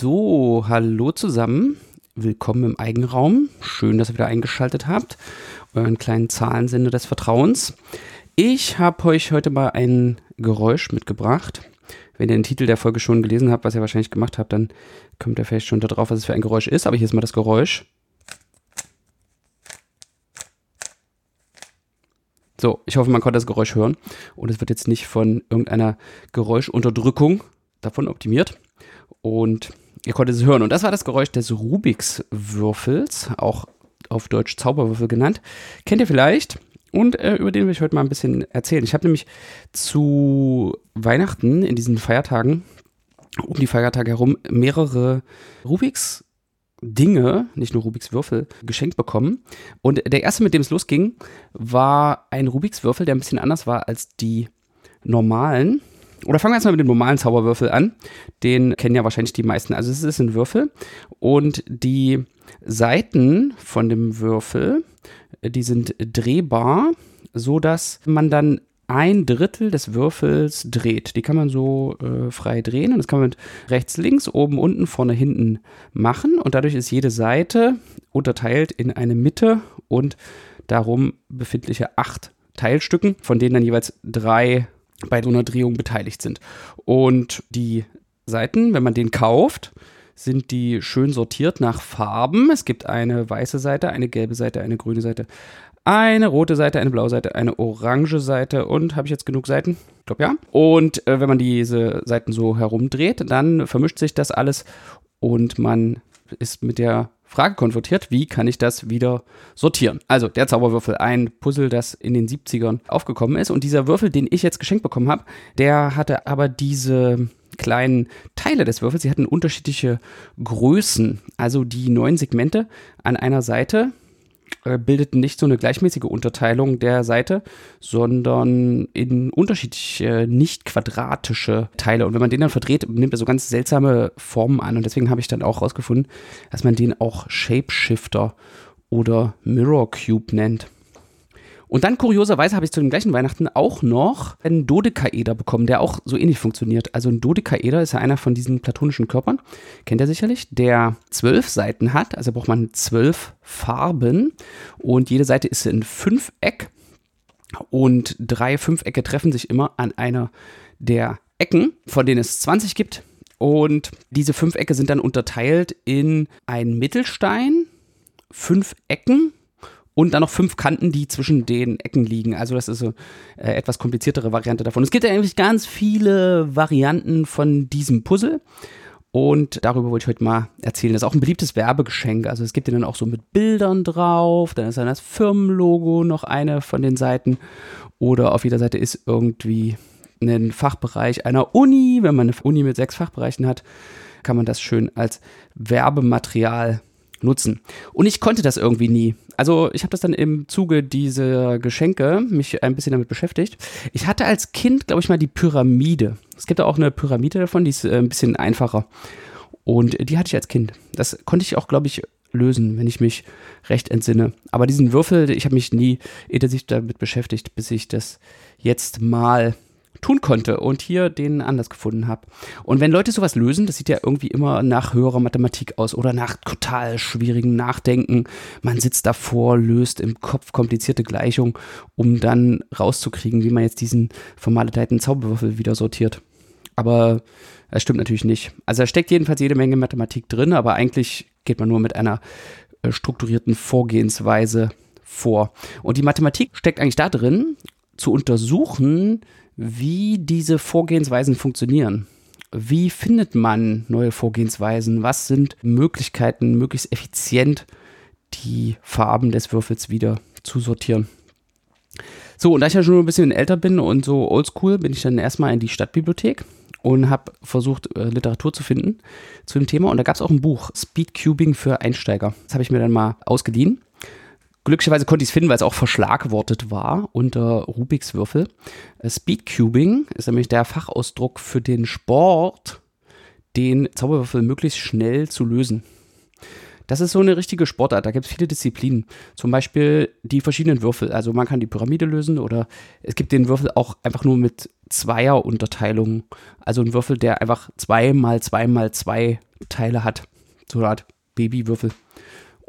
So, hallo zusammen. Willkommen im Eigenraum. Schön, dass ihr wieder eingeschaltet habt. Euren kleinen Zahlensender des Vertrauens. Ich habe euch heute mal ein Geräusch mitgebracht. Wenn ihr den Titel der Folge schon gelesen habt, was ihr wahrscheinlich gemacht habt, dann kommt ihr vielleicht schon darauf, was es für ein Geräusch ist. Aber hier ist mal das Geräusch. So, ich hoffe, man konnte das Geräusch hören. Und es wird jetzt nicht von irgendeiner Geräuschunterdrückung davon optimiert. Und ihr konntet es hören. Und das war das Geräusch des Rubiks Würfels, auch auf Deutsch Zauberwürfel genannt. Kennt ihr vielleicht? Und äh, über den will ich heute mal ein bisschen erzählen. Ich habe nämlich zu Weihnachten in diesen Feiertagen, um die Feiertage herum, mehrere Rubiks Dinge, nicht nur Rubiks Würfel, geschenkt bekommen. Und der erste, mit dem es losging, war ein Rubiks Würfel, der ein bisschen anders war als die normalen. Oder fangen wir jetzt mal mit dem normalen Zauberwürfel an. Den kennen ja wahrscheinlich die meisten. Also es ist ein Würfel und die Seiten von dem Würfel, die sind drehbar, so dass man dann ein Drittel des Würfels dreht. Die kann man so äh, frei drehen und das kann man mit rechts, links, oben, unten, vorne, hinten machen und dadurch ist jede Seite unterteilt in eine Mitte und darum befindliche acht Teilstücken, von denen dann jeweils drei bei so einer Drehung beteiligt sind. Und die Seiten, wenn man den kauft, sind die schön sortiert nach Farben. Es gibt eine weiße Seite, eine gelbe Seite, eine grüne Seite, eine rote Seite, eine blaue Seite, eine orange Seite und habe ich jetzt genug Seiten? Ich glaube ja. Und äh, wenn man diese Seiten so herumdreht, dann vermischt sich das alles und man ist mit der Frage konfrontiert, wie kann ich das wieder sortieren? Also der Zauberwürfel, ein Puzzle, das in den 70ern aufgekommen ist. Und dieser Würfel, den ich jetzt geschenkt bekommen habe, der hatte aber diese kleinen Teile des Würfels, sie hatten unterschiedliche Größen. Also die neun Segmente an einer Seite bildeten nicht so eine gleichmäßige Unterteilung der Seite, sondern in unterschiedliche, nicht quadratische Teile. Und wenn man den dann verdreht, nimmt er so ganz seltsame Formen an. Und deswegen habe ich dann auch herausgefunden, dass man den auch Shapeshifter oder Mirror Cube nennt. Und dann kurioserweise habe ich zu dem gleichen Weihnachten auch noch einen Dodekaeder bekommen, der auch so ähnlich funktioniert. Also ein Dodekaeder ist ja einer von diesen platonischen Körpern, kennt ihr sicherlich, der zwölf Seiten hat. Also braucht man zwölf Farben und jede Seite ist in Fünfeck und drei Fünfecke treffen sich immer an einer der Ecken, von denen es 20 gibt. Und diese Fünfecke sind dann unterteilt in einen Mittelstein, fünf Ecken und dann noch fünf Kanten, die zwischen den Ecken liegen. Also das ist so äh, etwas kompliziertere Variante davon. Es gibt ja eigentlich ganz viele Varianten von diesem Puzzle. Und darüber wollte ich heute mal erzählen. Das ist auch ein beliebtes Werbegeschenk. Also es gibt ja dann auch so mit Bildern drauf. Dann ist dann das Firmenlogo noch eine von den Seiten. Oder auf jeder Seite ist irgendwie ein Fachbereich einer Uni. Wenn man eine Uni mit sechs Fachbereichen hat, kann man das schön als Werbematerial nutzen. Und ich konnte das irgendwie nie. Also ich habe das dann im Zuge dieser Geschenke mich ein bisschen damit beschäftigt. Ich hatte als Kind, glaube ich mal, die Pyramide. Es gibt auch eine Pyramide davon, die ist äh, ein bisschen einfacher. Und die hatte ich als Kind. Das konnte ich auch, glaube ich, lösen, wenn ich mich recht entsinne. Aber diesen Würfel, ich habe mich nie intensiv damit beschäftigt, bis ich das jetzt mal tun konnte und hier den anders gefunden habe. Und wenn Leute sowas lösen, das sieht ja irgendwie immer nach höherer Mathematik aus oder nach total schwierigem Nachdenken. Man sitzt davor, löst im Kopf komplizierte Gleichungen, um dann rauszukriegen, wie man jetzt diesen vermaledeiten Zauberwürfel wieder sortiert. Aber das stimmt natürlich nicht. Also da steckt jedenfalls jede Menge Mathematik drin, aber eigentlich geht man nur mit einer äh, strukturierten Vorgehensweise vor. Und die Mathematik steckt eigentlich da drin, zu untersuchen, wie diese Vorgehensweisen funktionieren. Wie findet man neue Vorgehensweisen? Was sind Möglichkeiten, möglichst effizient die Farben des Würfels wieder zu sortieren? So, und da ich ja schon ein bisschen älter bin und so oldschool, bin ich dann erstmal in die Stadtbibliothek und habe versucht, äh, Literatur zu finden zu dem Thema. Und da gab es auch ein Buch, Speedcubing für Einsteiger. Das habe ich mir dann mal ausgeliehen. Glücklicherweise konnte ich es finden, weil es auch verschlagwortet war unter Rubiks Würfel. Äh, Speedcubing ist nämlich der Fachausdruck für den Sport, den Zauberwürfel möglichst schnell zu lösen. Das ist so eine richtige Sportart. Da gibt es viele Disziplinen. Zum Beispiel die verschiedenen Würfel. Also man kann die Pyramide lösen oder es gibt den Würfel auch einfach nur mit Zweier-Unterteilungen. Also ein Würfel, der einfach zwei mal zwei mal zwei Teile hat. So eine Art Babywürfel.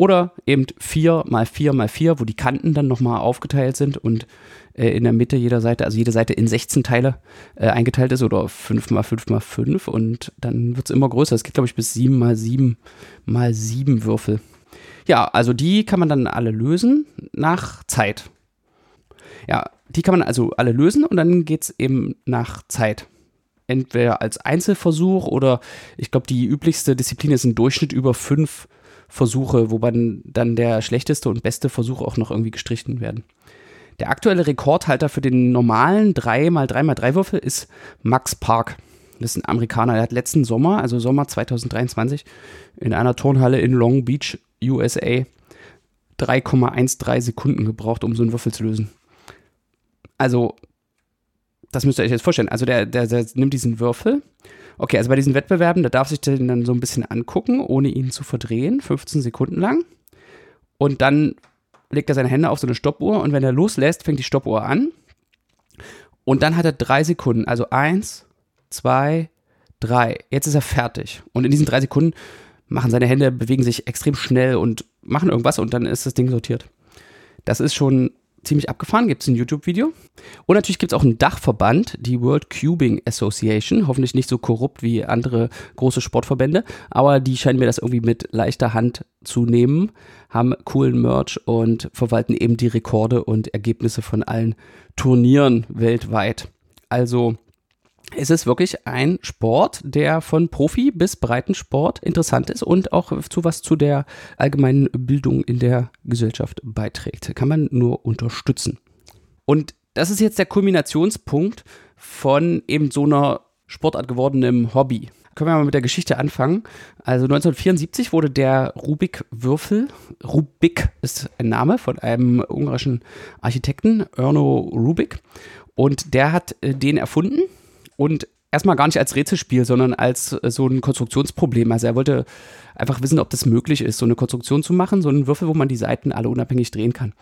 Oder eben 4 mal 4 mal 4, wo die Kanten dann nochmal aufgeteilt sind und äh, in der Mitte jeder Seite, also jede Seite in 16 Teile äh, eingeteilt ist oder 5 mal 5 mal 5 und dann wird es immer größer. Es geht, glaube ich, bis 7 mal 7 mal 7 Würfel. Ja, also die kann man dann alle lösen nach Zeit. Ja, die kann man also alle lösen und dann geht es eben nach Zeit entweder als Einzelversuch oder ich glaube, die üblichste Disziplin ist ein Durchschnitt über fünf Versuche, wobei dann der schlechteste und beste Versuch auch noch irgendwie gestrichen werden. Der aktuelle Rekordhalter für den normalen 3x3x3 Würfel ist Max Park. Das ist ein Amerikaner. Der hat letzten Sommer, also Sommer 2023, in einer Turnhalle in Long Beach, USA, 3,13 Sekunden gebraucht, um so einen Würfel zu lösen. Also, das müsst ihr euch jetzt vorstellen. Also, der, der, der nimmt diesen Würfel Okay, also bei diesen Wettbewerben, da darf sich den dann so ein bisschen angucken, ohne ihn zu verdrehen, 15 Sekunden lang. Und dann legt er seine Hände auf so eine Stoppuhr und wenn er loslässt, fängt die Stoppuhr an. Und dann hat er drei Sekunden, also eins, zwei, drei. Jetzt ist er fertig. Und in diesen drei Sekunden machen seine Hände, bewegen sich extrem schnell und machen irgendwas und dann ist das Ding sortiert. Das ist schon ziemlich abgefahren, gibt es ein YouTube-Video. Und natürlich gibt es auch einen Dachverband, die World Cubing Association, hoffentlich nicht so korrupt wie andere große Sportverbände, aber die scheinen mir das irgendwie mit leichter Hand zu nehmen, haben coolen Merch und verwalten eben die Rekorde und Ergebnisse von allen Turnieren weltweit. Also es ist wirklich ein Sport, der von Profi bis Breitensport interessant ist und auch zu was zu der allgemeinen Bildung in der Gesellschaft beiträgt. Kann man nur unterstützen. Und das ist jetzt der Kulminationspunkt von eben so einer Sportart gewordenem Hobby. Können wir mal mit der Geschichte anfangen. Also 1974 wurde der Rubik-Würfel, Rubik ist ein Name von einem ungarischen Architekten, Erno Rubik, und der hat äh, den erfunden und erstmal gar nicht als Rätselspiel, sondern als äh, so ein Konstruktionsproblem. Also er wollte einfach wissen, ob das möglich ist, so eine Konstruktion zu machen, so einen Würfel, wo man die Seiten alle unabhängig drehen kann.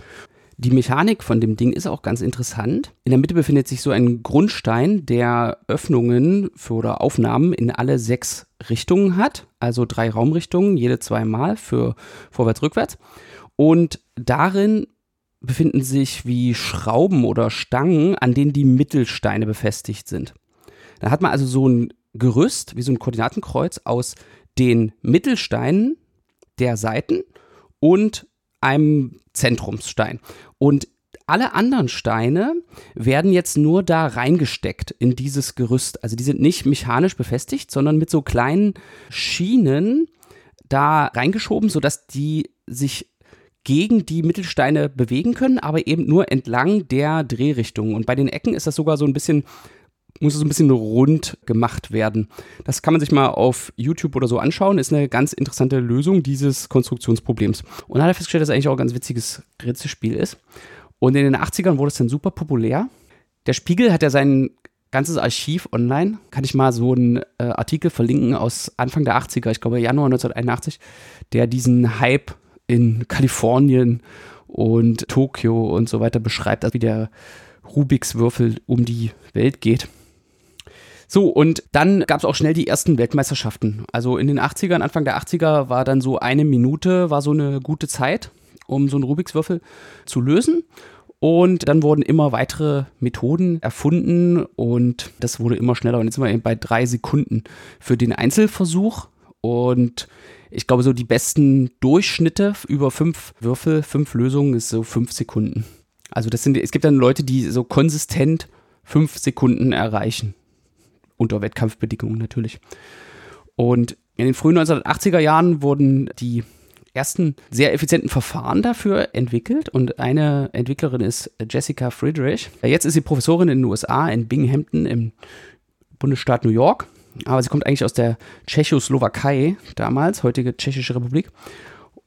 Die Mechanik von dem Ding ist auch ganz interessant. In der Mitte befindet sich so ein Grundstein, der Öffnungen für oder Aufnahmen in alle sechs Richtungen hat, also drei Raumrichtungen, jede zweimal für vorwärts, rückwärts. Und darin befinden sich wie Schrauben oder Stangen, an denen die Mittelsteine befestigt sind. Da hat man also so ein Gerüst, wie so ein Koordinatenkreuz aus den Mittelsteinen der Seiten und einem Zentrumsstein. Und alle anderen Steine werden jetzt nur da reingesteckt in dieses Gerüst. Also die sind nicht mechanisch befestigt, sondern mit so kleinen Schienen da reingeschoben, sodass die sich gegen die Mittelsteine bewegen können, aber eben nur entlang der Drehrichtung. Und bei den Ecken ist das sogar so ein bisschen muss es ein bisschen rund gemacht werden. Das kann man sich mal auf YouTube oder so anschauen. Ist eine ganz interessante Lösung dieses Konstruktionsproblems. Und dann hat er festgestellt, dass es eigentlich auch ein ganz witziges Rätselspiel ist. Und in den 80ern wurde es dann super populär. Der Spiegel hat ja sein ganzes Archiv online. Kann ich mal so einen äh, Artikel verlinken aus Anfang der 80er, ich glaube Januar 1981, der diesen Hype in Kalifornien und Tokio und so weiter beschreibt, also wie der Rubiks Würfel um die Welt geht. So, und dann gab es auch schnell die ersten Weltmeisterschaften. Also in den 80ern, Anfang der 80er war dann so eine Minute, war so eine gute Zeit, um so einen Rubiks Würfel zu lösen. Und dann wurden immer weitere Methoden erfunden und das wurde immer schneller. Und jetzt sind wir eben bei drei Sekunden für den Einzelversuch. Und ich glaube, so die besten Durchschnitte über fünf Würfel, fünf Lösungen ist so fünf Sekunden. Also das sind, es gibt dann Leute, die so konsistent fünf Sekunden erreichen unter Wettkampfbedingungen natürlich. Und in den frühen 1980er Jahren wurden die ersten sehr effizienten Verfahren dafür entwickelt und eine Entwicklerin ist Jessica Friedrich. Jetzt ist sie Professorin in den USA in Binghamton im Bundesstaat New York, aber sie kommt eigentlich aus der Tschechoslowakei damals, heutige Tschechische Republik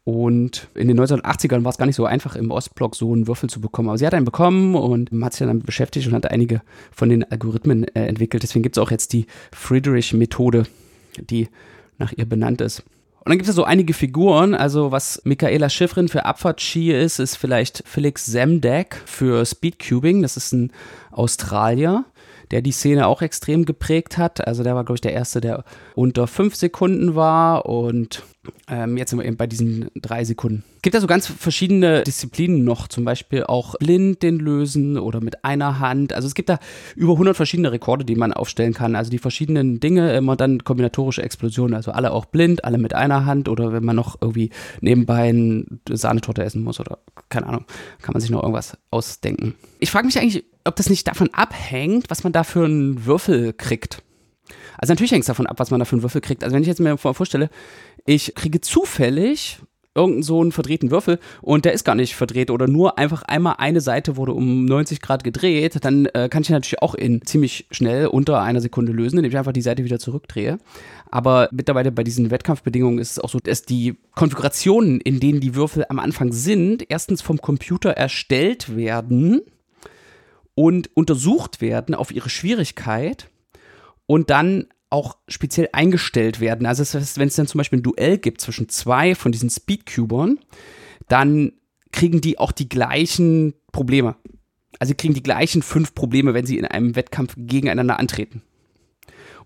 und in den 1980ern war es gar nicht so einfach, im Ostblock so einen Würfel zu bekommen. Aber sie hat einen bekommen und hat sich dann damit beschäftigt und hat einige von den Algorithmen äh, entwickelt. Deswegen gibt es auch jetzt die Friedrich-Methode, die nach ihr benannt ist. Und dann gibt es so einige Figuren, also was Michaela Schifrin für Abfahrtski ist, ist vielleicht Felix Zemdek für Speedcubing, das ist ein Australier, der die Szene auch extrem geprägt hat. Also der war, glaube ich, der Erste, der unter fünf Sekunden war und ähm, jetzt sind wir eben bei diesen drei Sekunden. Es gibt also ganz verschiedene Disziplinen noch, zum Beispiel auch blind den lösen oder mit einer Hand. Also es gibt da über 100 verschiedene Rekorde, die man aufstellen kann. Also die verschiedenen Dinge, immer dann kombinatorische Explosionen. Also alle auch blind, alle mit einer Hand oder wenn man noch irgendwie nebenbei eine Sahnetorte essen muss oder keine Ahnung, kann man sich noch irgendwas ausdenken. Ich frage mich eigentlich, ob das nicht davon abhängt, was man da für einen Würfel kriegt. Also natürlich hängt es davon ab, was man da für einen Würfel kriegt. Also wenn ich jetzt mir vorstelle, ich kriege zufällig irgendeinen so einen verdrehten Würfel und der ist gar nicht verdreht oder nur einfach einmal eine Seite wurde um 90 Grad gedreht, dann äh, kann ich natürlich auch in ziemlich schnell unter einer Sekunde lösen, indem ich einfach die Seite wieder zurückdrehe. Aber mittlerweile bei diesen Wettkampfbedingungen ist es auch so, dass die Konfigurationen, in denen die Würfel am Anfang sind, erstens vom Computer erstellt werden und untersucht werden auf ihre Schwierigkeit und dann auch speziell eingestellt werden. Also das heißt, wenn es dann zum Beispiel ein Duell gibt zwischen zwei von diesen Speedcubern, dann kriegen die auch die gleichen Probleme. Also sie kriegen die gleichen fünf Probleme, wenn sie in einem Wettkampf gegeneinander antreten.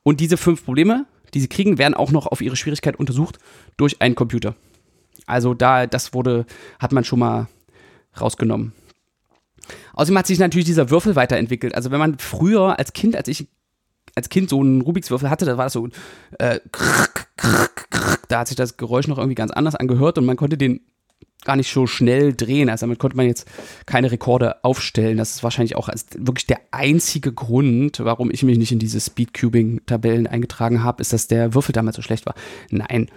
Und diese fünf Probleme, die sie kriegen, werden auch noch auf ihre Schwierigkeit untersucht durch einen Computer. Also da, das wurde, hat man schon mal rausgenommen. Außerdem hat sich natürlich dieser Würfel weiterentwickelt. Also wenn man früher als Kind, als ich als Kind so einen Rubiks Würfel hatte, da war das so, äh, krrk, krrk, krrk, da hat sich das Geräusch noch irgendwie ganz anders angehört und man konnte den gar nicht so schnell drehen. Also damit konnte man jetzt keine Rekorde aufstellen. Das ist wahrscheinlich auch wirklich der einzige Grund, warum ich mich nicht in diese Speedcubing-Tabellen eingetragen habe, ist, dass der Würfel damals so schlecht war. Nein,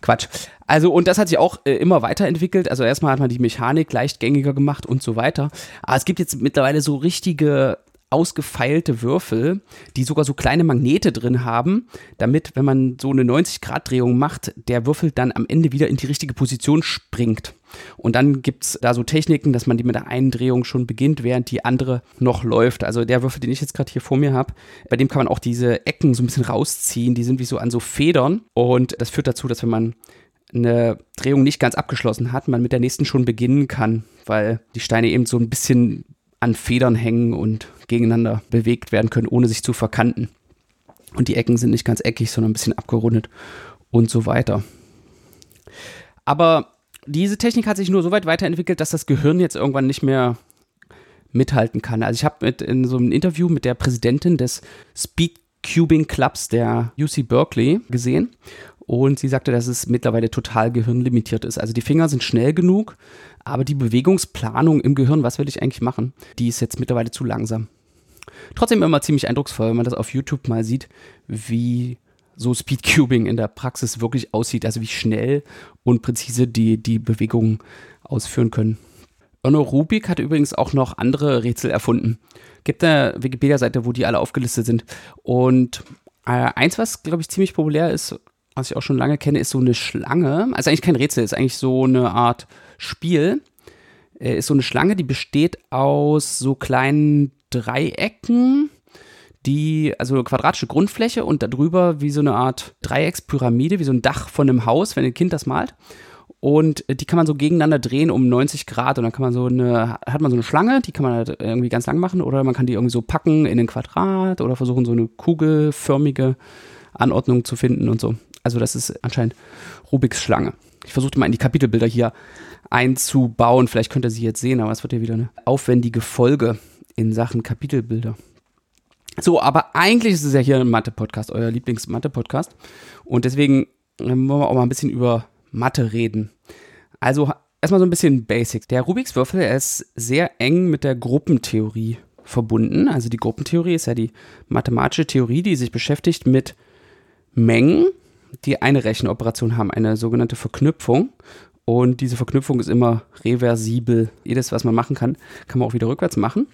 Quatsch. Also, und das hat sich auch äh, immer weiterentwickelt. Also, erstmal hat man die Mechanik leicht gängiger gemacht und so weiter. Aber es gibt jetzt mittlerweile so richtige ausgefeilte Würfel, die sogar so kleine Magnete drin haben, damit, wenn man so eine 90-Grad-Drehung macht, der Würfel dann am Ende wieder in die richtige Position springt. Und dann gibt es da so Techniken, dass man die mit der einen Drehung schon beginnt, während die andere noch läuft. Also der Würfel, den ich jetzt gerade hier vor mir habe, bei dem kann man auch diese Ecken so ein bisschen rausziehen. Die sind wie so an so Federn. Und das führt dazu, dass wenn man eine Drehung nicht ganz abgeschlossen hat, man mit der nächsten schon beginnen kann, weil die Steine eben so ein bisschen an Federn hängen und gegeneinander bewegt werden können, ohne sich zu verkanten. Und die Ecken sind nicht ganz eckig, sondern ein bisschen abgerundet und so weiter. Aber diese Technik hat sich nur so weit weiterentwickelt, dass das Gehirn jetzt irgendwann nicht mehr mithalten kann. Also ich habe in so einem Interview mit der Präsidentin des Speedcubing Clubs der UC Berkeley gesehen und sie sagte, dass es mittlerweile total gehirnlimitiert ist. Also die Finger sind schnell genug, aber die Bewegungsplanung im Gehirn, was will ich eigentlich machen, die ist jetzt mittlerweile zu langsam. Trotzdem immer ziemlich eindrucksvoll, wenn man das auf YouTube mal sieht, wie so Speedcubing in der Praxis wirklich aussieht, also wie schnell und präzise die die Bewegungen ausführen können. Erno Rubik hat übrigens auch noch andere Rätsel erfunden. Gibt eine Wikipedia-Seite, wo die alle aufgelistet sind. Und äh, eins, was, glaube ich, ziemlich populär ist, was ich auch schon lange kenne, ist so eine Schlange. Also eigentlich kein Rätsel, ist eigentlich so eine Art Spiel. Äh, ist so eine Schlange, die besteht aus so kleinen Dreiecken, die, also quadratische Grundfläche und darüber wie so eine Art Dreieckspyramide, wie so ein Dach von einem Haus, wenn ein Kind das malt. Und die kann man so gegeneinander drehen um 90 Grad und dann kann man so eine, hat man so eine Schlange, die kann man halt irgendwie ganz lang machen oder man kann die irgendwie so packen in ein Quadrat oder versuchen so eine kugelförmige Anordnung zu finden und so. Also das ist anscheinend Rubiks Schlange. Ich versuchte mal in die Kapitelbilder hier einzubauen. Vielleicht könnt ihr sie jetzt sehen, aber es wird ja wieder eine aufwendige Folge in Sachen Kapitelbilder. So, aber eigentlich ist es ja hier ein Mathe-Podcast, euer Lieblings-Mathe-Podcast. Und deswegen äh, wollen wir auch mal ein bisschen über Mathe reden. Also erstmal so ein bisschen Basics. Der Rubiks Würfel ist sehr eng mit der Gruppentheorie verbunden. Also die Gruppentheorie ist ja die mathematische Theorie, die sich beschäftigt mit Mengen die eine Rechenoperation haben, eine sogenannte Verknüpfung. Und diese Verknüpfung ist immer reversibel. Jedes, was man machen kann, kann man auch wieder rückwärts machen.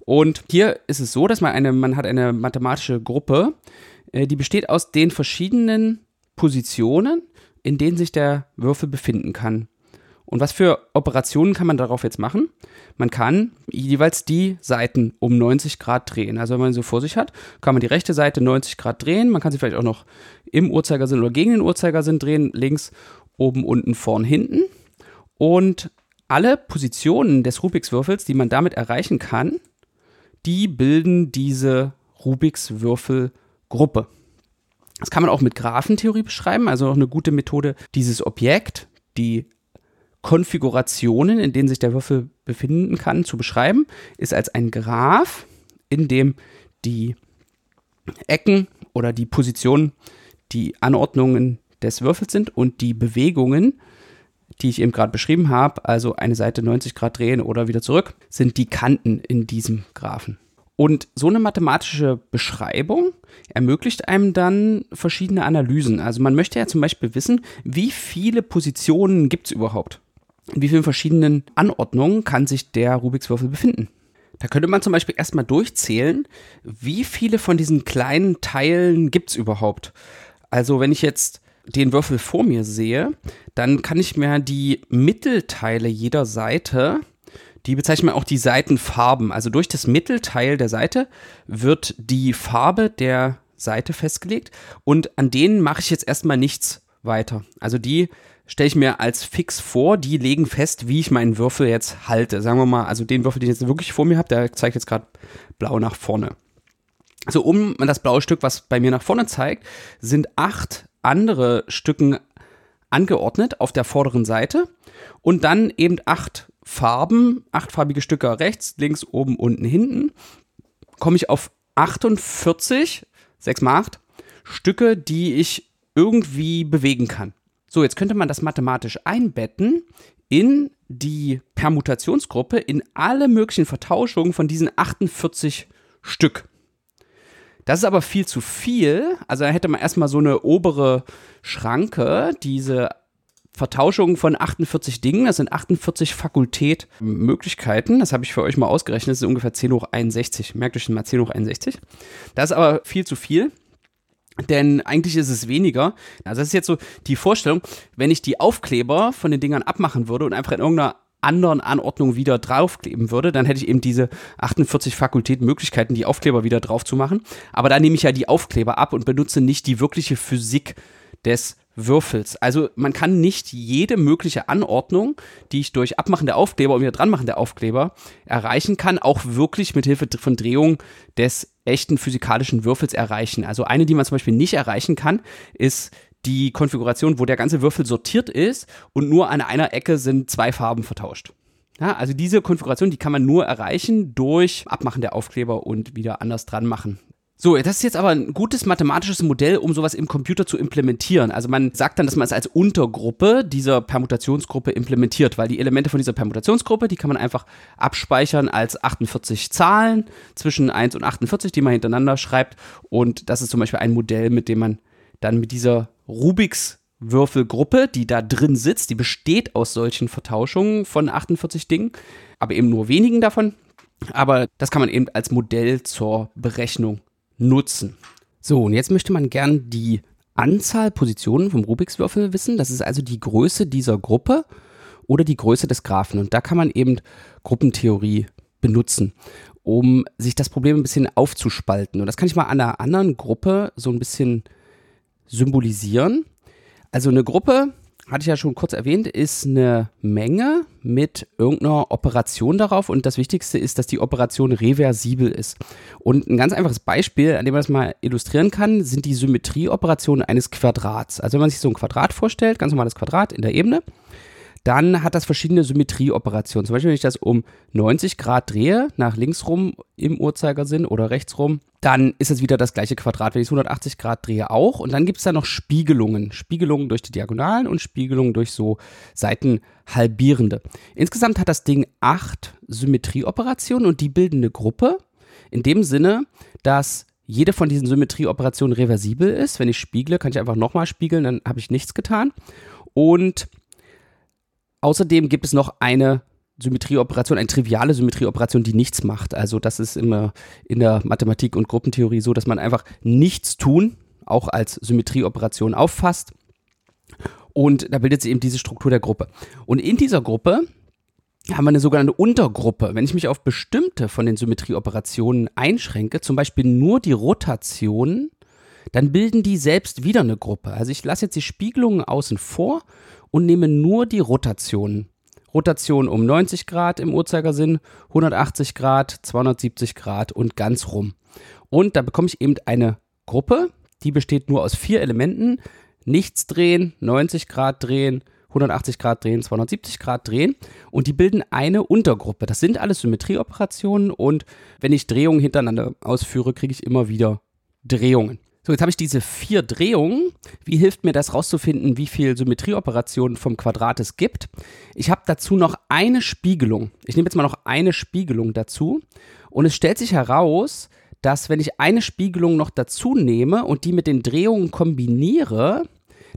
Und hier ist es so, dass man eine, man hat eine mathematische Gruppe, äh, die besteht aus den verschiedenen Positionen, in denen sich der Würfel befinden kann. Und was für Operationen kann man darauf jetzt machen? Man kann jeweils die Seiten um 90 Grad drehen. Also wenn man sie vor sich hat, kann man die rechte Seite 90 Grad drehen. Man kann sie vielleicht auch noch im Uhrzeigersinn oder gegen den Uhrzeigersinn drehen. Links, oben, unten, vorn, hinten. Und alle Positionen des Rubiks Würfels, die man damit erreichen kann, die bilden diese Rubiks Würfelgruppe. Das kann man auch mit Graphentheorie beschreiben, also auch eine gute Methode, dieses Objekt, die Konfigurationen, in denen sich der Würfel befinden kann, zu beschreiben, ist als ein Graph, in dem die Ecken oder die Positionen die Anordnungen des Würfels sind und die Bewegungen, die ich eben gerade beschrieben habe, also eine Seite 90 Grad drehen oder wieder zurück, sind die Kanten in diesem Graphen. Und so eine mathematische Beschreibung ermöglicht einem dann verschiedene Analysen. Also man möchte ja zum Beispiel wissen, wie viele Positionen gibt es überhaupt? in wie vielen verschiedenen Anordnungen kann sich der Rubiks Würfel befinden. Da könnte man zum Beispiel erstmal durchzählen, wie viele von diesen kleinen Teilen gibt es überhaupt. Also wenn ich jetzt den Würfel vor mir sehe, dann kann ich mir die Mittelteile jeder Seite, die bezeichnen wir auch die Seitenfarben. Also durch das Mittelteil der Seite wird die Farbe der Seite festgelegt und an denen mache ich jetzt erstmal nichts weiter. Also die stelle ich mir als fix vor, die legen fest, wie ich meinen Würfel jetzt halte. Sagen wir mal, also den Würfel, den ich jetzt wirklich vor mir habe, der zeigt jetzt gerade blau nach vorne. So, um das blaue Stück, was bei mir nach vorne zeigt, sind acht andere Stücken angeordnet auf der vorderen Seite und dann eben acht Farben, achtfarbige Stücke rechts, links, oben, unten, hinten. Komme ich auf 48, 6 mal 8 Stücke, die ich irgendwie bewegen kann. So, jetzt könnte man das mathematisch einbetten in die Permutationsgruppe, in alle möglichen Vertauschungen von diesen 48 Stück. Das ist aber viel zu viel. Also da hätte man erstmal so eine obere Schranke, diese Vertauschung von 48 Dingen, das sind 48 Fakultätmöglichkeiten. Das habe ich für euch mal ausgerechnet, das ist ungefähr 10 hoch 61. Merkt euch mal 10 hoch 61. Das ist aber viel zu viel. Denn eigentlich ist es weniger. Also das ist jetzt so die Vorstellung, wenn ich die Aufkleber von den Dingern abmachen würde und einfach in irgendeiner anderen Anordnung wieder draufkleben würde, dann hätte ich eben diese 48 Fakultäten Möglichkeiten, die Aufkleber wieder drauf zu machen. Aber da nehme ich ja die Aufkleber ab und benutze nicht die wirkliche Physik des Würfels. Also man kann nicht jede mögliche Anordnung, die ich durch Abmachen der Aufkleber und wieder dranmachen der Aufkleber erreichen kann, auch wirklich mit Hilfe von Drehung des echten physikalischen Würfels erreichen. Also eine, die man zum Beispiel nicht erreichen kann, ist die Konfiguration, wo der ganze Würfel sortiert ist und nur an einer Ecke sind zwei Farben vertauscht. Ja, also diese Konfiguration, die kann man nur erreichen durch Abmachen der Aufkleber und wieder anders dran machen. So, das ist jetzt aber ein gutes mathematisches Modell, um sowas im Computer zu implementieren. Also man sagt dann, dass man es als Untergruppe dieser Permutationsgruppe implementiert, weil die Elemente von dieser Permutationsgruppe, die kann man einfach abspeichern als 48 Zahlen zwischen 1 und 48, die man hintereinander schreibt. Und das ist zum Beispiel ein Modell, mit dem man dann mit dieser Rubiks Würfelgruppe, die da drin sitzt, die besteht aus solchen Vertauschungen von 48 Dingen, aber eben nur wenigen davon. Aber das kann man eben als Modell zur Berechnung nutzen. So, und jetzt möchte man gern die Anzahl Positionen vom Rubiks Würfel wissen. Das ist also die Größe dieser Gruppe oder die Größe des Graphen. Und da kann man eben Gruppentheorie benutzen, um sich das Problem ein bisschen aufzuspalten. Und das kann ich mal an einer anderen Gruppe so ein bisschen symbolisieren. Also eine Gruppe hatte ich ja schon kurz erwähnt, ist eine Menge mit irgendeiner Operation darauf und das Wichtigste ist, dass die Operation reversibel ist. Und ein ganz einfaches Beispiel, an dem man das mal illustrieren kann, sind die Symmetrieoperationen eines Quadrats. Also wenn man sich so ein Quadrat vorstellt, ganz normales Quadrat in der Ebene, dann hat das verschiedene Symmetrieoperationen. Zum Beispiel, wenn ich das um 90 Grad drehe, nach links rum im Uhrzeigersinn oder rechts rum, dann ist es wieder das gleiche Quadrat. Wenn ich es 180 Grad drehe, auch. Und dann gibt es da noch Spiegelungen. Spiegelungen durch die Diagonalen und Spiegelungen durch so Seitenhalbierende. Insgesamt hat das Ding acht Symmetrieoperationen und die bilden eine Gruppe. In dem Sinne, dass jede von diesen Symmetrieoperationen reversibel ist. Wenn ich spiegle, kann ich einfach nochmal spiegeln, dann habe ich nichts getan. Und Außerdem gibt es noch eine Symmetrieoperation, eine triviale Symmetrieoperation, die nichts macht. Also das ist immer in der Mathematik und Gruppentheorie so, dass man einfach nichts tun auch als Symmetrieoperation auffasst. Und da bildet sich eben diese Struktur der Gruppe. Und in dieser Gruppe haben wir eine sogenannte Untergruppe. Wenn ich mich auf bestimmte von den Symmetrieoperationen einschränke, zum Beispiel nur die Rotation, dann bilden die selbst wieder eine Gruppe. Also ich lasse jetzt die Spiegelungen außen vor und nehme nur die Rotationen. Rotation um 90 Grad im Uhrzeigersinn, 180 Grad, 270 Grad und ganz rum. Und da bekomme ich eben eine Gruppe, die besteht nur aus vier Elementen. Nichts drehen, 90 Grad drehen, 180 Grad drehen, 270 Grad drehen und die bilden eine Untergruppe. Das sind alles Symmetrieoperationen und wenn ich Drehungen hintereinander ausführe, kriege ich immer wieder Drehungen. So, jetzt habe ich diese vier Drehungen. Wie hilft mir das rauszufinden, wie viel Symmetrieoperationen vom Quadrat es gibt? Ich habe dazu noch eine Spiegelung. Ich nehme jetzt mal noch eine Spiegelung dazu und es stellt sich heraus, dass wenn ich eine Spiegelung noch dazu nehme und die mit den Drehungen kombiniere,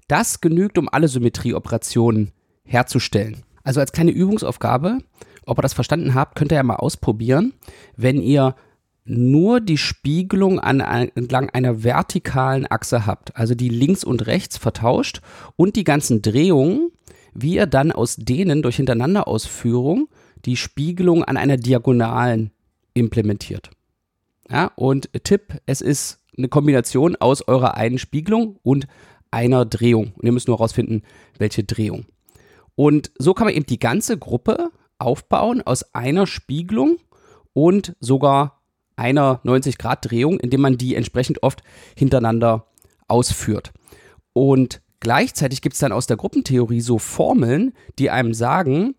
das genügt, um alle Symmetrieoperationen herzustellen. Also als kleine Übungsaufgabe, ob ihr das verstanden habt, könnt ihr ja mal ausprobieren, wenn ihr nur die Spiegelung an, entlang einer vertikalen Achse habt, also die links und rechts vertauscht und die ganzen Drehungen, wie ihr dann aus denen durch Hintereinanderausführung die Spiegelung an einer Diagonalen implementiert. Ja, und Tipp, es ist eine Kombination aus eurer einen Spiegelung und einer Drehung. Und ihr müsst nur herausfinden, welche Drehung. Und so kann man eben die ganze Gruppe aufbauen aus einer Spiegelung und sogar einer 90-Grad-Drehung, indem man die entsprechend oft hintereinander ausführt. Und gleichzeitig gibt es dann aus der Gruppentheorie so Formeln, die einem sagen,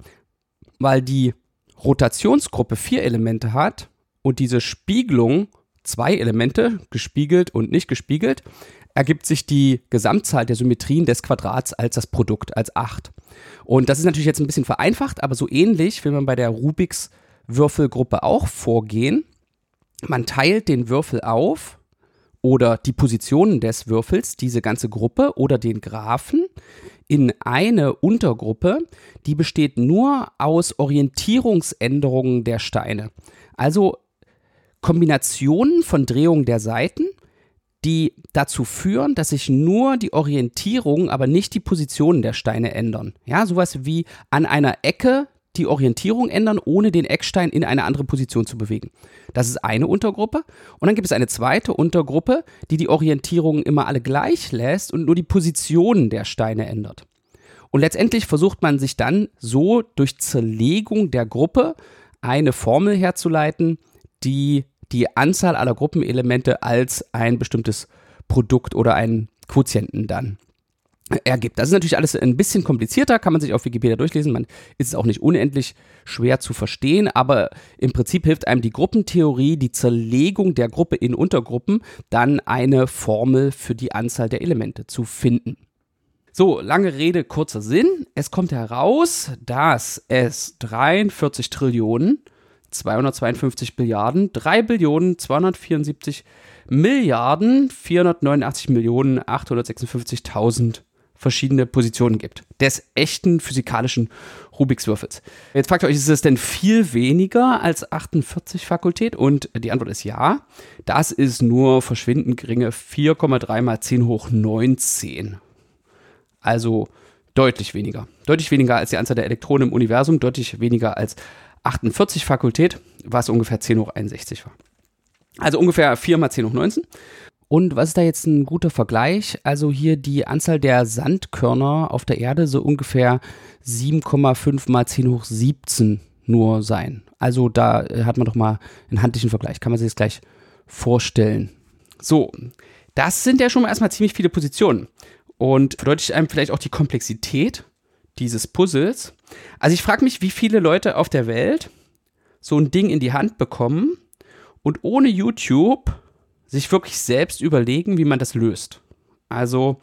weil die Rotationsgruppe vier Elemente hat und diese Spiegelung zwei Elemente, gespiegelt und nicht gespiegelt, ergibt sich die Gesamtzahl der Symmetrien des Quadrats als das Produkt, als 8. Und das ist natürlich jetzt ein bisschen vereinfacht, aber so ähnlich will man bei der Rubiks Würfelgruppe auch vorgehen. Man teilt den Würfel auf oder die Positionen des Würfels, diese ganze Gruppe oder den Graphen in eine Untergruppe, die besteht nur aus Orientierungsänderungen der Steine. Also Kombinationen von Drehungen der Seiten die dazu führen, dass sich nur die Orientierung, aber nicht die Positionen der Steine ändern. Ja, sowas wie an einer Ecke die Orientierung ändern, ohne den Eckstein in eine andere Position zu bewegen. Das ist eine Untergruppe. Und dann gibt es eine zweite Untergruppe, die die Orientierung immer alle gleich lässt und nur die Positionen der Steine ändert. Und letztendlich versucht man sich dann so durch Zerlegung der Gruppe eine Formel herzuleiten, die die Anzahl aller Gruppenelemente als ein bestimmtes Produkt oder einen Quotienten dann ergibt. Das ist natürlich alles ein bisschen komplizierter, kann man sich auf Wikipedia durchlesen. Man ist es auch nicht unendlich schwer zu verstehen, aber im Prinzip hilft einem die Gruppentheorie, die Zerlegung der Gruppe in Untergruppen, dann eine Formel für die Anzahl der Elemente zu finden. So, lange Rede, kurzer Sinn. Es kommt heraus, dass es 43 Trillionen 252 Milliarden, 3 Billionen 274 Milliarden 489 Millionen 856.000 verschiedene Positionen gibt. Des echten physikalischen Rubiks Würfels. Jetzt fragt ihr euch, ist es denn viel weniger als 48 Fakultät? Und die Antwort ist ja. Das ist nur verschwindend geringe 4,3 mal 10 hoch 19. Also deutlich weniger. Deutlich weniger als die Anzahl der Elektronen im Universum, deutlich weniger als 48 Fakultät, was ungefähr 10 hoch 61 war. Also ungefähr 4 mal 10 hoch 19. Und was ist da jetzt ein guter Vergleich? Also hier die Anzahl der Sandkörner auf der Erde so ungefähr 7,5 mal 10 hoch 17 nur sein. Also da äh, hat man doch mal einen handlichen Vergleich. Kann man sich das gleich vorstellen. So, das sind ja schon mal erstmal ziemlich viele Positionen. Und verdeutlicht einem vielleicht auch die Komplexität dieses Puzzles. Also ich frage mich, wie viele Leute auf der Welt so ein Ding in die Hand bekommen und ohne YouTube sich wirklich selbst überlegen, wie man das löst. Also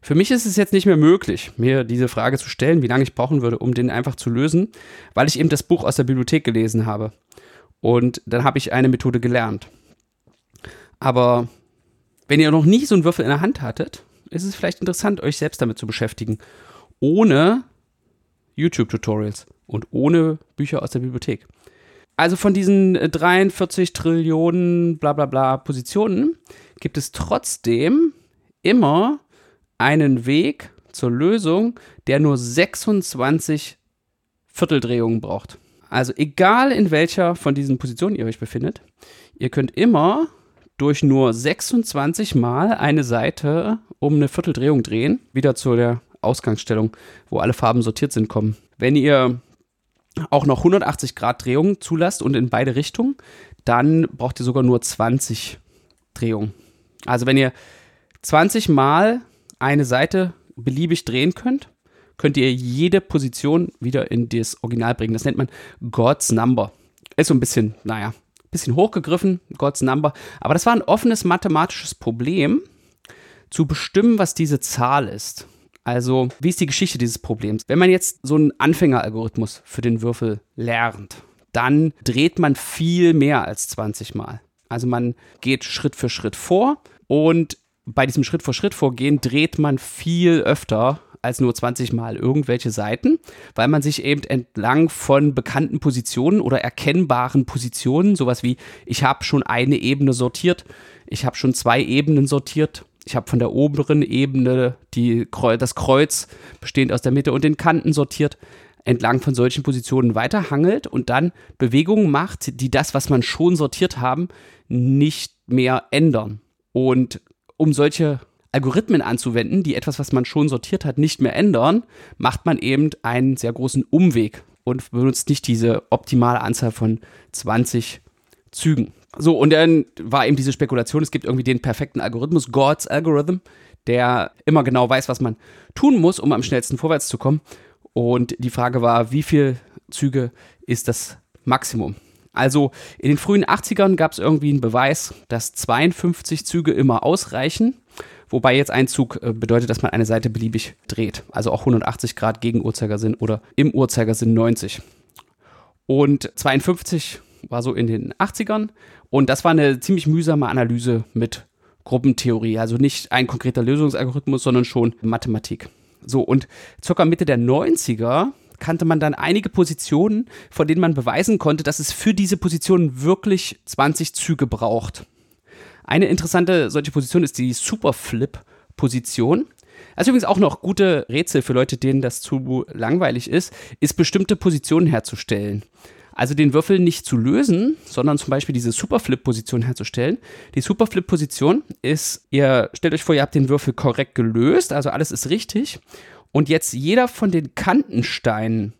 für mich ist es jetzt nicht mehr möglich, mir diese Frage zu stellen, wie lange ich brauchen würde, um den einfach zu lösen, weil ich eben das Buch aus der Bibliothek gelesen habe. Und dann habe ich eine Methode gelernt. Aber wenn ihr noch nie so einen Würfel in der Hand hattet, ist es vielleicht interessant, euch selbst damit zu beschäftigen ohne YouTube-Tutorials und ohne Bücher aus der Bibliothek. Also von diesen 43 Trillionen bla bla bla Positionen gibt es trotzdem immer einen Weg zur Lösung, der nur 26 Vierteldrehungen braucht. Also egal in welcher von diesen Positionen ihr euch befindet, ihr könnt immer durch nur 26 Mal eine Seite um eine Vierteldrehung drehen, wieder zu der Ausgangsstellung, wo alle Farben sortiert sind, kommen. Wenn ihr auch noch 180 Grad Drehungen zulasst und in beide Richtungen, dann braucht ihr sogar nur 20 Drehungen. Also wenn ihr 20 Mal eine Seite beliebig drehen könnt, könnt ihr jede Position wieder in das Original bringen. Das nennt man God's Number. Ist so ein bisschen, naja, bisschen hochgegriffen, God's Number. Aber das war ein offenes mathematisches Problem, zu bestimmen, was diese Zahl ist. Also, wie ist die Geschichte dieses Problems? Wenn man jetzt so einen Anfängeralgorithmus für den Würfel lernt, dann dreht man viel mehr als 20 Mal. Also man geht Schritt für Schritt vor und bei diesem Schritt für Schritt vorgehen dreht man viel öfter als nur 20 Mal irgendwelche Seiten, weil man sich eben entlang von bekannten Positionen oder erkennbaren Positionen, sowas wie ich habe schon eine Ebene sortiert, ich habe schon zwei Ebenen sortiert ich habe von der oberen Ebene die, das Kreuz bestehend aus der Mitte und den Kanten sortiert, entlang von solchen Positionen weiterhangelt und dann Bewegungen macht, die das, was man schon sortiert haben, nicht mehr ändern. Und um solche Algorithmen anzuwenden, die etwas, was man schon sortiert hat, nicht mehr ändern, macht man eben einen sehr großen Umweg und benutzt nicht diese optimale Anzahl von 20 Zügen. So, und dann war eben diese Spekulation, es gibt irgendwie den perfekten Algorithmus, God's Algorithm, der immer genau weiß, was man tun muss, um am schnellsten vorwärts zu kommen. Und die Frage war, wie viele Züge ist das Maximum? Also in den frühen 80ern gab es irgendwie einen Beweis, dass 52 Züge immer ausreichen, wobei jetzt ein Zug äh, bedeutet, dass man eine Seite beliebig dreht. Also auch 180 Grad gegen Uhrzeigersinn oder im Uhrzeigersinn 90. Und 52 war so in den 80ern und das war eine ziemlich mühsame Analyse mit Gruppentheorie, also nicht ein konkreter Lösungsalgorithmus, sondern schon Mathematik. So, und circa Mitte der 90er kannte man dann einige Positionen, von denen man beweisen konnte, dass es für diese Positionen wirklich 20 Züge braucht. Eine interessante solche Position ist die Superflip-Position. Also übrigens auch noch gute Rätsel für Leute, denen das zu langweilig ist, ist bestimmte Positionen herzustellen. Also den Würfel nicht zu lösen, sondern zum Beispiel diese Superflip-Position herzustellen. Die Superflip-Position ist, ihr stellt euch vor, ihr habt den Würfel korrekt gelöst, also alles ist richtig. Und jetzt jeder von den Kantensteinen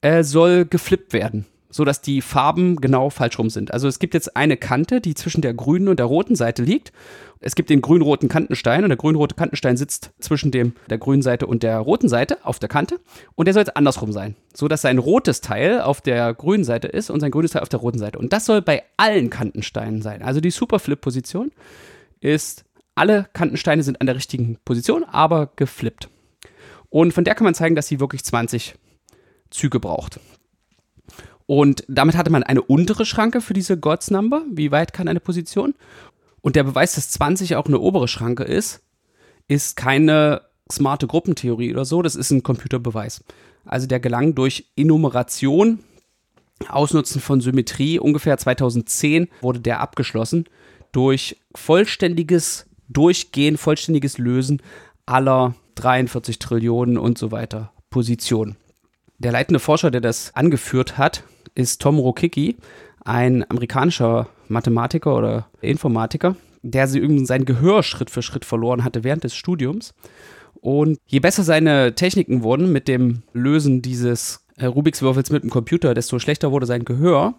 äh, soll geflippt werden sodass die Farben genau falsch rum sind. Also es gibt jetzt eine Kante, die zwischen der grünen und der roten Seite liegt. Es gibt den grün-roten Kantenstein und der grün-rote Kantenstein sitzt zwischen dem, der grünen Seite und der roten Seite auf der Kante und der soll jetzt andersrum sein, sodass sein rotes Teil auf der grünen Seite ist und sein grünes Teil auf der roten Seite. Und das soll bei allen Kantensteinen sein. Also die Superflip-Position ist, alle Kantensteine sind an der richtigen Position, aber geflippt. Und von der kann man zeigen, dass sie wirklich 20 Züge braucht. Und damit hatte man eine untere Schranke für diese God's Number. Wie weit kann eine Position? Und der Beweis, dass 20 auch eine obere Schranke ist, ist keine smarte Gruppentheorie oder so. Das ist ein Computerbeweis. Also der gelang durch Enumeration, Ausnutzen von Symmetrie. Ungefähr 2010 wurde der abgeschlossen durch vollständiges Durchgehen, vollständiges Lösen aller 43 Trillionen und so weiter Positionen. Der leitende Forscher, der das angeführt hat, ist Tom Rokicki, ein amerikanischer Mathematiker oder Informatiker, der sein Gehör Schritt für Schritt verloren hatte während des Studiums. Und je besser seine Techniken wurden mit dem Lösen dieses äh, Rubiks Würfels mit dem Computer, desto schlechter wurde sein Gehör.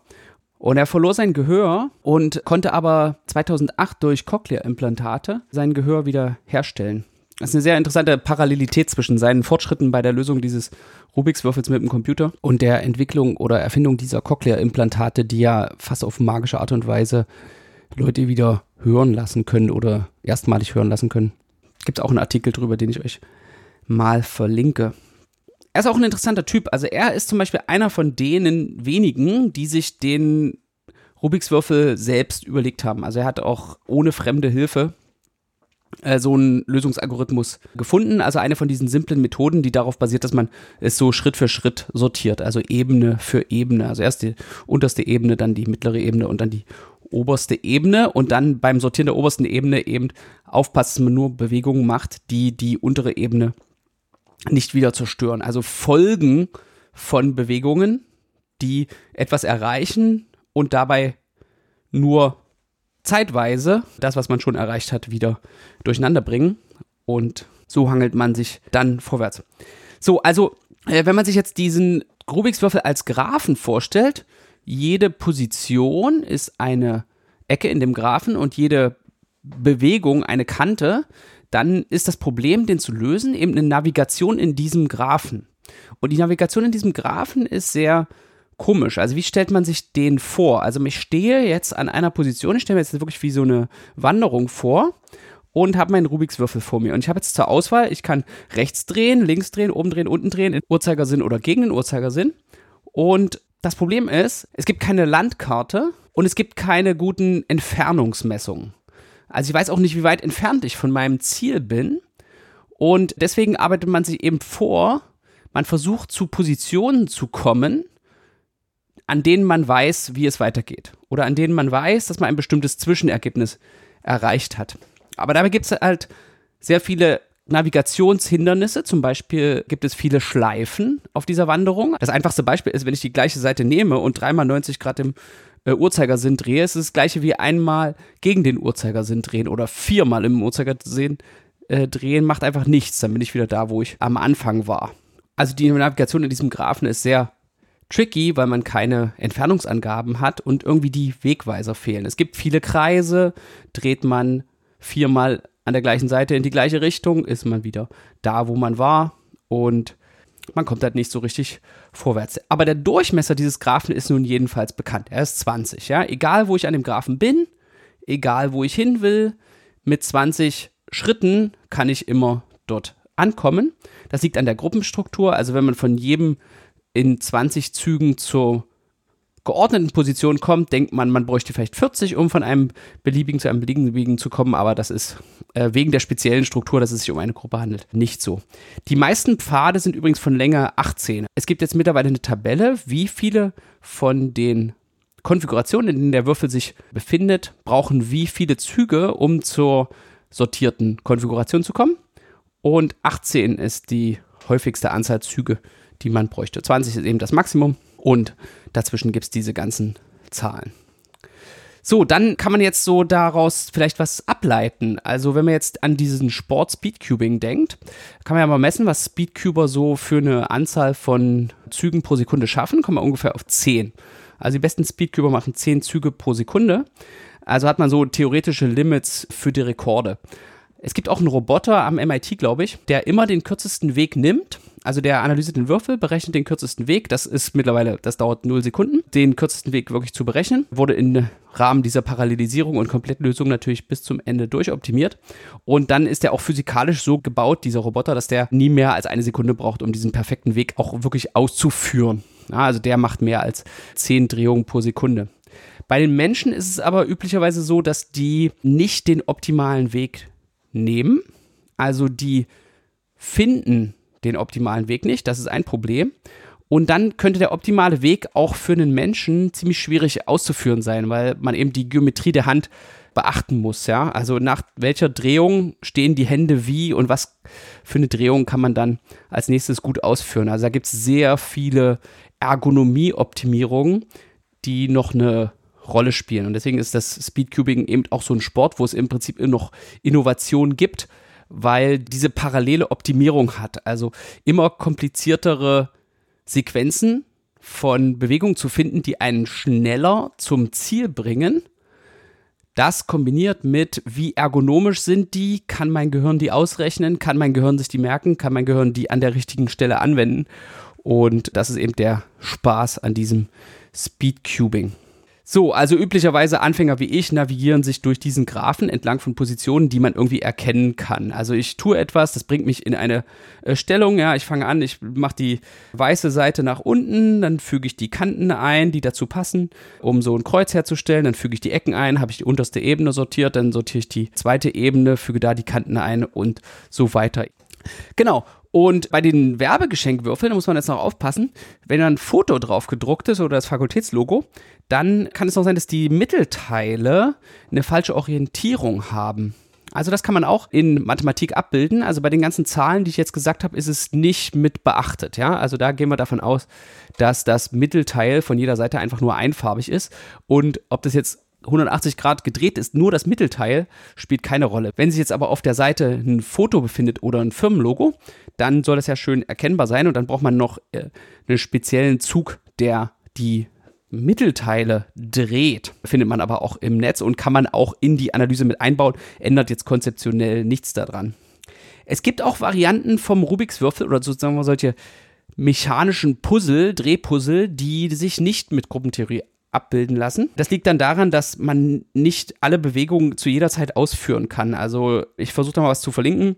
Und er verlor sein Gehör und konnte aber 2008 durch Cochlea-Implantate sein Gehör wieder herstellen. Das ist eine sehr interessante Parallelität zwischen seinen Fortschritten bei der Lösung dieses Rubiks Würfels mit dem Computer und der Entwicklung oder Erfindung dieser Cochlea-Implantate, die ja fast auf magische Art und Weise Leute wieder hören lassen können oder erstmalig hören lassen können. Gibt es auch einen Artikel drüber, den ich euch mal verlinke. Er ist auch ein interessanter Typ. Also er ist zum Beispiel einer von denen wenigen, die sich den Rubiks Würfel selbst überlegt haben. Also er hat auch ohne fremde Hilfe so einen Lösungsalgorithmus gefunden. Also eine von diesen simplen Methoden, die darauf basiert, dass man es so Schritt für Schritt sortiert, also Ebene für Ebene. Also erst die unterste Ebene, dann die mittlere Ebene und dann die oberste Ebene und dann beim Sortieren der obersten Ebene eben aufpasst, dass man nur Bewegungen macht, die die untere Ebene nicht wieder zerstören. Also Folgen von Bewegungen, die etwas erreichen und dabei nur zeitweise das, was man schon erreicht hat, wieder durcheinander bringen. Und so hangelt man sich dann vorwärts. So, also, äh, wenn man sich jetzt diesen Rubiks Würfel als Graphen vorstellt, jede Position ist eine Ecke in dem Graphen und jede Bewegung eine Kante, dann ist das Problem, den zu lösen, eben eine Navigation in diesem Graphen. Und die Navigation in diesem Graphen ist sehr komisch. Also wie stellt man sich den vor? Also ich stehe jetzt an einer Position, ich stelle mir jetzt wirklich wie so eine Wanderung vor und habe meinen Rubiks Würfel vor mir. Und ich habe jetzt zur Auswahl, ich kann rechts drehen, links drehen, oben drehen, unten drehen, in Uhrzeigersinn oder gegen den Uhrzeigersinn. Und das Problem ist, es gibt keine Landkarte und es gibt keine guten Entfernungsmessungen. Also ich weiß auch nicht, wie weit entfernt ich von meinem Ziel bin. Und deswegen arbeitet man sich eben vor, man versucht zu Positionen zu kommen, an denen man weiß, wie es weitergeht. Oder an denen man weiß, dass man ein bestimmtes Zwischenergebnis erreicht hat. Aber dabei gibt es halt sehr viele Navigationshindernisse. Zum Beispiel gibt es viele Schleifen auf dieser Wanderung. Das einfachste Beispiel ist, wenn ich die gleiche Seite nehme und dreimal 90 Grad im äh, Uhrzeigersinn drehe, ist es das gleiche wie einmal gegen den Uhrzeigersinn drehen oder viermal im Uhrzeigersinn äh, drehen, macht einfach nichts. Dann bin ich wieder da, wo ich am Anfang war. Also die Navigation in diesem Graphen ist sehr tricky, weil man keine Entfernungsangaben hat und irgendwie die Wegweiser fehlen. Es gibt viele Kreise, dreht man viermal an der gleichen Seite in die gleiche Richtung, ist man wieder da, wo man war und man kommt halt nicht so richtig vorwärts. Aber der Durchmesser dieses Graphen ist nun jedenfalls bekannt. Er ist 20, ja. Egal, wo ich an dem Graphen bin, egal, wo ich hin will, mit 20 Schritten kann ich immer dort ankommen. Das liegt an der Gruppenstruktur. Also wenn man von jedem in 20 Zügen zur geordneten Position kommt, denkt man, man bräuchte vielleicht 40, um von einem beliebigen zu einem beliebigen zu kommen, aber das ist äh, wegen der speziellen Struktur, dass es sich um eine Gruppe handelt, nicht so. Die meisten Pfade sind übrigens von Länge 18. Es gibt jetzt mittlerweile eine Tabelle, wie viele von den Konfigurationen, in denen der Würfel sich befindet, brauchen wie viele Züge, um zur sortierten Konfiguration zu kommen. Und 18 ist die häufigste Anzahl Züge, die man bräuchte. 20 ist eben das Maximum und dazwischen gibt es diese ganzen Zahlen. So, dann kann man jetzt so daraus vielleicht was ableiten. Also, wenn man jetzt an diesen Sport Speedcubing denkt, kann man ja mal messen, was Speedcuber so für eine Anzahl von Zügen pro Sekunde schaffen. Kommen wir ungefähr auf 10. Also, die besten Speedcuber machen 10 Züge pro Sekunde. Also hat man so theoretische Limits für die Rekorde. Es gibt auch einen Roboter am MIT, glaube ich, der immer den kürzesten Weg nimmt also der analysiert den Würfel, berechnet den kürzesten Weg. Das ist mittlerweile, das dauert 0 Sekunden, den kürzesten Weg wirklich zu berechnen. Wurde im Rahmen dieser Parallelisierung und Komplettlösung natürlich bis zum Ende durchoptimiert. Und dann ist er auch physikalisch so gebaut, dieser Roboter, dass der nie mehr als eine Sekunde braucht, um diesen perfekten Weg auch wirklich auszuführen. Also der macht mehr als 10 Drehungen pro Sekunde. Bei den Menschen ist es aber üblicherweise so, dass die nicht den optimalen Weg nehmen. Also die finden den optimalen Weg nicht. Das ist ein Problem. Und dann könnte der optimale Weg auch für einen Menschen ziemlich schwierig auszuführen sein, weil man eben die Geometrie der Hand beachten muss, ja. Also nach welcher Drehung stehen die Hände wie und was für eine Drehung kann man dann als nächstes gut ausführen. Also da gibt es sehr viele Ergonomie-Optimierungen, die noch eine Rolle spielen. Und deswegen ist das Speedcubing eben auch so ein Sport, wo es im Prinzip noch Innovation gibt, weil diese parallele Optimierung hat. Also immer kompliziertere Sequenzen von Bewegungen zu finden, die einen schneller zum Ziel bringen. Das kombiniert mit, wie ergonomisch sind die, kann mein Gehirn die ausrechnen, kann mein Gehirn sich die merken, kann mein Gehirn die an der richtigen Stelle anwenden. Und das ist eben der Spaß an diesem Speedcubing. So, also üblicherweise Anfänger wie ich navigieren sich durch diesen Graphen entlang von Positionen, die man irgendwie erkennen kann. Also ich tue etwas, das bringt mich in eine äh, Stellung, ja, ich fange an, ich mache die weiße Seite nach unten, dann füge ich die Kanten ein, die dazu passen, um so ein Kreuz herzustellen, dann füge ich die Ecken ein, habe ich die unterste Ebene sortiert, dann sortiere ich die zweite Ebene, füge da die Kanten ein und so weiter. Genau. Und bei den Werbegeschenkwürfeln, da muss man jetzt noch aufpassen, wenn da ein Foto drauf gedruckt ist oder das Fakultätslogo, dann kann es auch sein, dass die Mittelteile eine falsche Orientierung haben. Also das kann man auch in Mathematik abbilden. Also bei den ganzen Zahlen, die ich jetzt gesagt habe, ist es nicht mit beachtet. Ja, also da gehen wir davon aus, dass das Mittelteil von jeder Seite einfach nur einfarbig ist. Und ob das jetzt 180 Grad gedreht ist, nur das Mittelteil, spielt keine Rolle. Wenn sich jetzt aber auf der Seite ein Foto befindet oder ein Firmenlogo, dann soll das ja schön erkennbar sein und dann braucht man noch äh, einen speziellen Zug, der die Mittelteile dreht, findet man aber auch im Netz und kann man auch in die Analyse mit einbauen, ändert jetzt konzeptionell nichts daran. Es gibt auch Varianten vom Rubiks Würfel oder sozusagen solche mechanischen Puzzle, Drehpuzzle, die sich nicht mit Gruppentheorie abbilden lassen. Das liegt dann daran, dass man nicht alle Bewegungen zu jeder Zeit ausführen kann. Also ich versuche da mal was zu verlinken.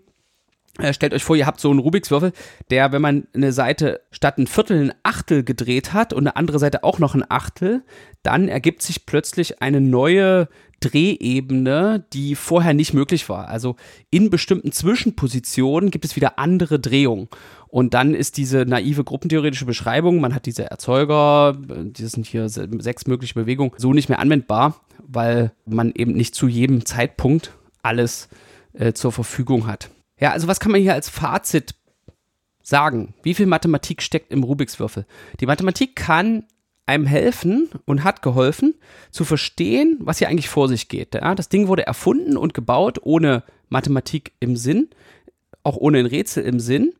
Äh, stellt euch vor, ihr habt so einen Rubiks Würfel, der, wenn man eine Seite statt ein Viertel ein Achtel gedreht hat und eine andere Seite auch noch ein Achtel, dann ergibt sich plötzlich eine neue Drehebene, die vorher nicht möglich war. Also in bestimmten Zwischenpositionen gibt es wieder andere Drehungen. Und dann ist diese naive gruppentheoretische Beschreibung, man hat diese Erzeuger, das sind hier sechs mögliche Bewegungen, so nicht mehr anwendbar, weil man eben nicht zu jedem Zeitpunkt alles äh, zur Verfügung hat. Ja, also was kann man hier als Fazit sagen? Wie viel Mathematik steckt im Rubiks Würfel? Die Mathematik kann einem helfen und hat geholfen, zu verstehen, was hier eigentlich vor sich geht. Ja, das Ding wurde erfunden und gebaut ohne Mathematik im Sinn, auch ohne ein Rätsel im Sinn.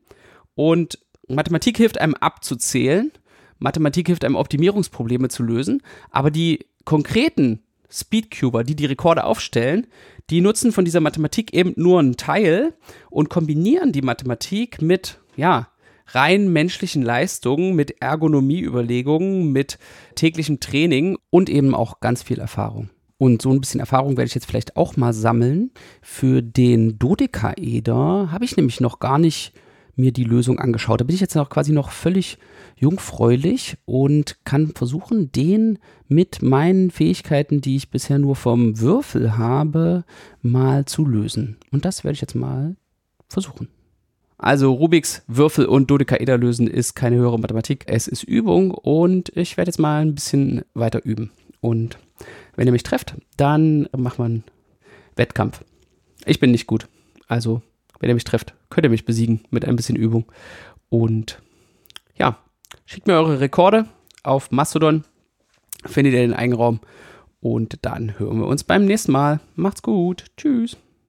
Und Mathematik hilft einem abzuzählen, Mathematik hilft einem Optimierungsprobleme zu lösen, aber die konkreten Speedcuber, die die Rekorde aufstellen, die nutzen von dieser Mathematik eben nur einen Teil und kombinieren die Mathematik mit, ja, rein menschlichen Leistungen, mit Ergonomieüberlegungen, mit täglichem Training und eben auch ganz viel Erfahrung. Und so ein bisschen Erfahrung werde ich jetzt vielleicht auch mal sammeln. Für den Dodekaeder habe ich nämlich noch gar nicht mir die Lösung angeschaut. Da bin ich jetzt noch quasi noch völlig jungfräulich und kann versuchen, den mit meinen Fähigkeiten, die ich bisher nur vom Würfel habe, mal zu lösen. Und das werde ich jetzt mal versuchen. Also Rubiks Würfel und Dodekaeder lösen ist keine höhere Mathematik, es ist Übung und ich werde jetzt mal ein bisschen weiter üben. Und wenn ihr mich trefft, dann macht man Wettkampf. Ich bin nicht gut. Also, wenn ihr mich trefft, könnt ihr mich besiegen mit ein bisschen Übung. Und ja, schickt mir eure Rekorde auf Mastodon. Findet ihr den Eigenraum. Und dann hören wir uns beim nächsten Mal. Macht's gut. Tschüss.